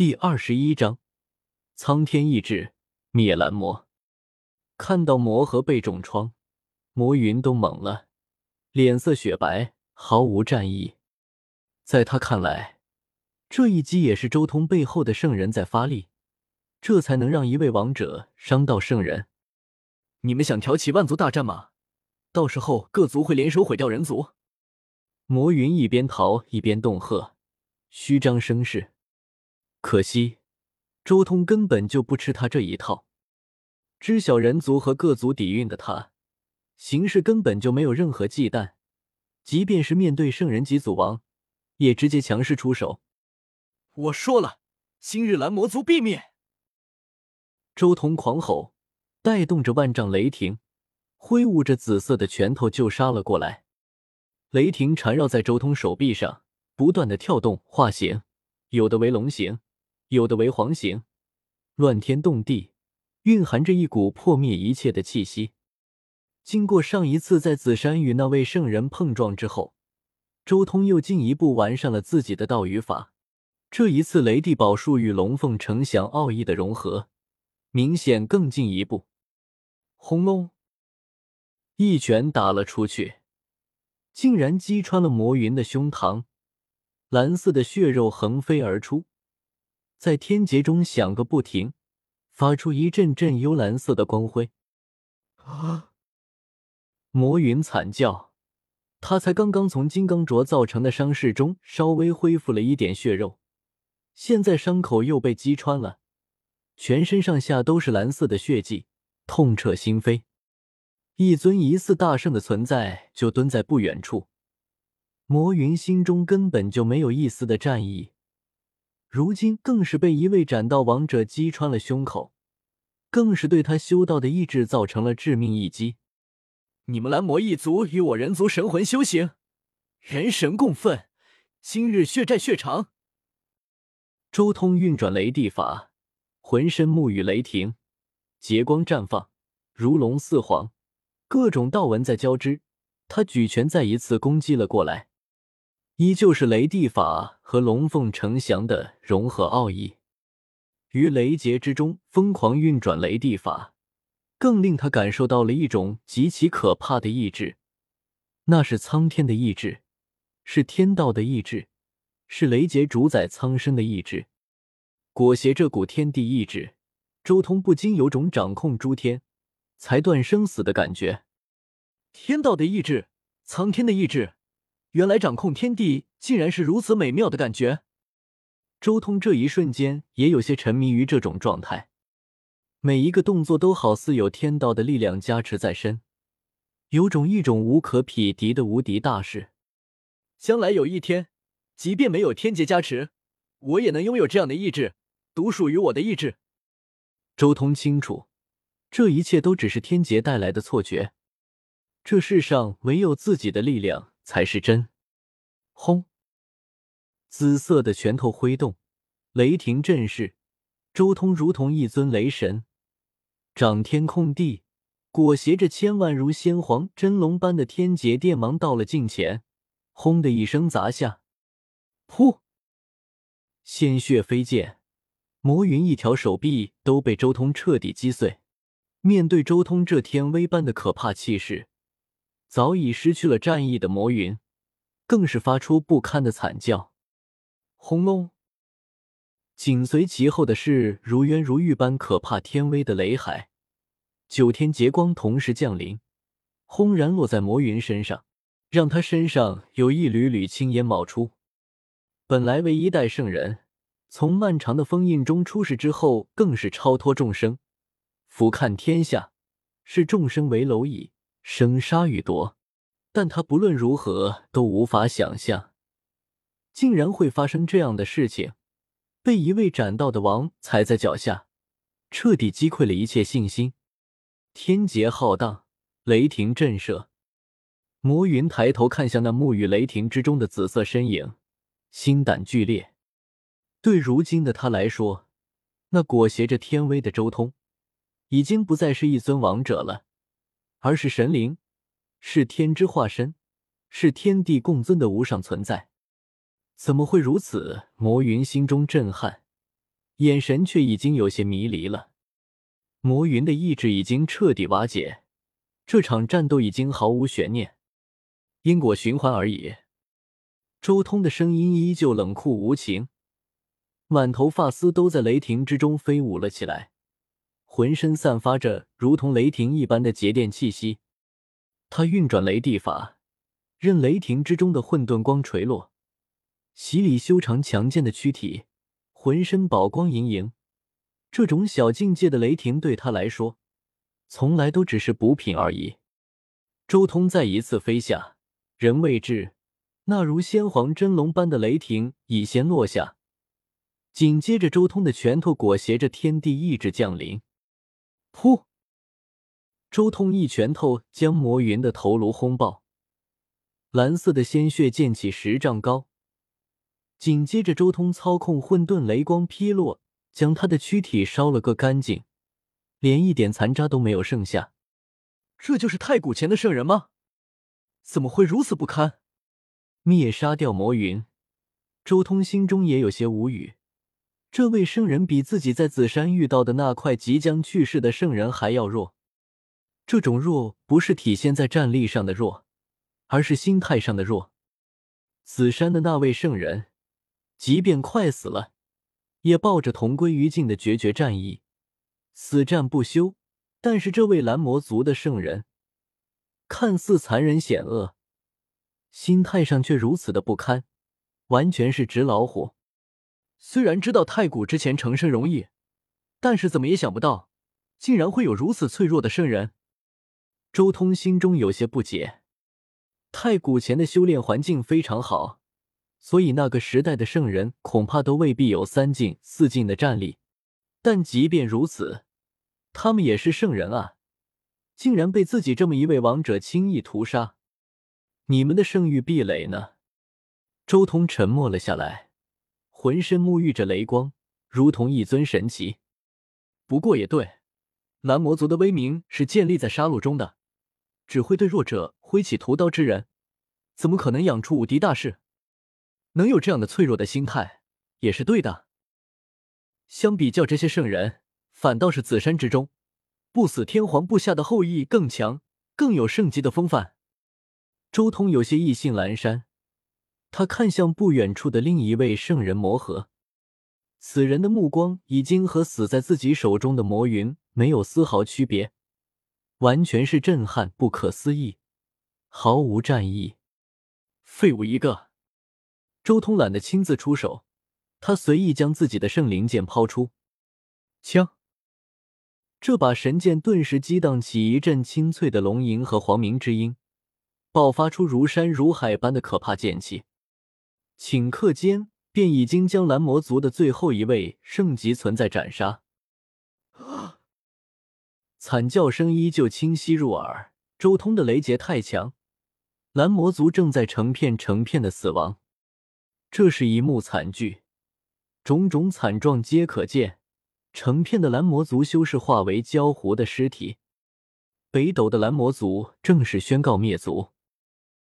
第二十一章，苍天意志灭蓝魔。看到魔盒被重创，魔云都懵了，脸色雪白，毫无战意。在他看来，这一击也是周通背后的圣人在发力，这才能让一位王者伤到圣人。你们想挑起万族大战吗？到时候各族会联手毁掉人族。魔云一边逃一边恫吓，虚张声势。可惜，周通根本就不吃他这一套。知晓人族和各族底蕴的他，行事根本就没有任何忌惮，即便是面对圣人级祖王，也直接强势出手。我说了，今日蓝魔族必灭！周通狂吼，带动着万丈雷霆，挥舞着紫色的拳头就杀了过来。雷霆缠绕在周通手臂上，不断的跳动化形，有的为龙形。有的为黄形，乱天动地，蕴含着一股破灭一切的气息。经过上一次在紫山与那位圣人碰撞之后，周通又进一步完善了自己的道与法。这一次雷帝宝术与龙凤呈祥奥义的融合，明显更进一步。轰隆！一拳打了出去，竟然击穿了魔云的胸膛，蓝色的血肉横飞而出。在天劫中响个不停，发出一阵阵幽蓝色的光辉。啊！魔云惨叫，他才刚刚从金刚镯造成的伤势中稍微恢复了一点血肉，现在伤口又被击穿了，全身上下都是蓝色的血迹，痛彻心扉。一尊疑似大圣的存在就蹲在不远处，魔云心中根本就没有一丝的战意。如今更是被一位斩道王者击穿了胸口，更是对他修道的意志造成了致命一击。你们蓝魔一族与我人族神魂修行，人神共愤，今日血债血偿。周通运转雷地法，浑身沐雨雷霆，劫光绽放，如龙似凰，各种道纹在交织。他举拳再一次攻击了过来。依旧是雷地法和龙凤呈祥的融合奥义，于雷劫之中疯狂运转雷地法，更令他感受到了一种极其可怕的意志，那是苍天的意志，是天道的意志，是雷劫主宰苍生的意志。裹挟这股天地意志，周通不禁有种掌控诸天、裁断生死的感觉。天道的意志，苍天的意志。原来掌控天地竟然是如此美妙的感觉。周通这一瞬间也有些沉迷于这种状态，每一个动作都好似有天道的力量加持在身，有种一种无可匹敌的无敌大势。将来有一天，即便没有天劫加持，我也能拥有这样的意志，独属于我的意志。周通清楚，这一切都只是天劫带来的错觉，这世上唯有自己的力量。才是真！轰！紫色的拳头挥动，雷霆震势，周通如同一尊雷神，掌天控地，裹挟着千万如先皇真龙般的天劫电芒到了近前，轰的一声砸下，噗！鲜血飞溅，魔云一条手臂都被周通彻底击碎。面对周通这天威般的可怕气势。早已失去了战意的魔云，更是发出不堪的惨叫。轰隆！紧随其后的是如渊如玉般可怕天威的雷海，九天劫光同时降临，轰然落在魔云身上，让他身上有一缕缕青烟冒出。本来为一代圣人，从漫长的封印中出世之后，更是超脱众生，俯瞰天下，视众生为蝼蚁。生杀予夺，但他不论如何都无法想象，竟然会发生这样的事情，被一位斩道的王踩在脚下，彻底击溃了一切信心。天劫浩荡，雷霆震慑，魔云抬头看向那沐浴雷霆之中的紫色身影，心胆俱裂。对如今的他来说，那裹挟着天威的周通，已经不再是一尊王者了。而是神灵，是天之化身，是天地共尊的无上存在。怎么会如此？魔云心中震撼，眼神却已经有些迷离了。魔云的意志已经彻底瓦解，这场战斗已经毫无悬念，因果循环而已。周通的声音依旧冷酷无情，满头发丝都在雷霆之中飞舞了起来，浑身散发着如同雷霆一般的节电气息。他运转雷地法，任雷霆之中的混沌光垂落，洗礼修长强健的躯体，浑身宝光盈盈。这种小境界的雷霆对他来说，从来都只是补品而已。周通再一次飞下，人未至。那如先皇真龙般的雷霆已先落下，紧接着周通的拳头裹挟着天地意志降临。噗！周通一拳头将魔云的头颅轰爆，蓝色的鲜血溅起十丈高。紧接着，周通操控混沌雷光劈落，将他的躯体烧了个干净，连一点残渣都没有剩下。这就是太古前的圣人吗？怎么会如此不堪？灭杀掉魔云，周通心中也有些无语。这位圣人比自己在紫山遇到的那块即将去世的圣人还要弱。这种弱不是体现在战力上的弱，而是心态上的弱。紫山的那位圣人，即便快死了，也抱着同归于尽的决绝战意，死战不休。但是这位蓝魔族的圣人，看似残忍险恶。心态上却如此的不堪，完全是纸老虎。虽然知道太古之前成圣容易，但是怎么也想不到，竟然会有如此脆弱的圣人。周通心中有些不解。太古前的修炼环境非常好，所以那个时代的圣人恐怕都未必有三境、四境的战力。但即便如此，他们也是圣人啊，竟然被自己这么一位王者轻易屠杀。你们的圣域壁垒呢？周通沉默了下来，浑身沐浴着雷光，如同一尊神奇。不过也对，蓝魔族的威名是建立在杀戮中的，只会对弱者挥起屠刀之人，怎么可能养出无敌大士？能有这样的脆弱的心态，也是对的。相比较这些圣人，反倒是紫山之中不死天皇部下的后裔更强，更有圣级的风范。周通有些意兴阑珊，他看向不远处的另一位圣人魔盒，此人的目光已经和死在自己手中的魔云没有丝毫区别，完全是震撼、不可思议，毫无战意。废物一个！周通懒得亲自出手，他随意将自己的圣灵剑抛出，枪！这把神剑顿时激荡起一阵清脆的龙吟和黄鸣之音。爆发出如山如海般的可怕剑气，顷刻间便已经将蓝魔族的最后一位圣级存在斩杀。惨叫声依旧清晰入耳。周通的雷劫太强，蓝魔族正在成片成片的死亡。这是一幕惨剧，种种惨状皆可见。成片的蓝魔族修士化为焦糊的尸体。北斗的蓝魔族正式宣告灭族。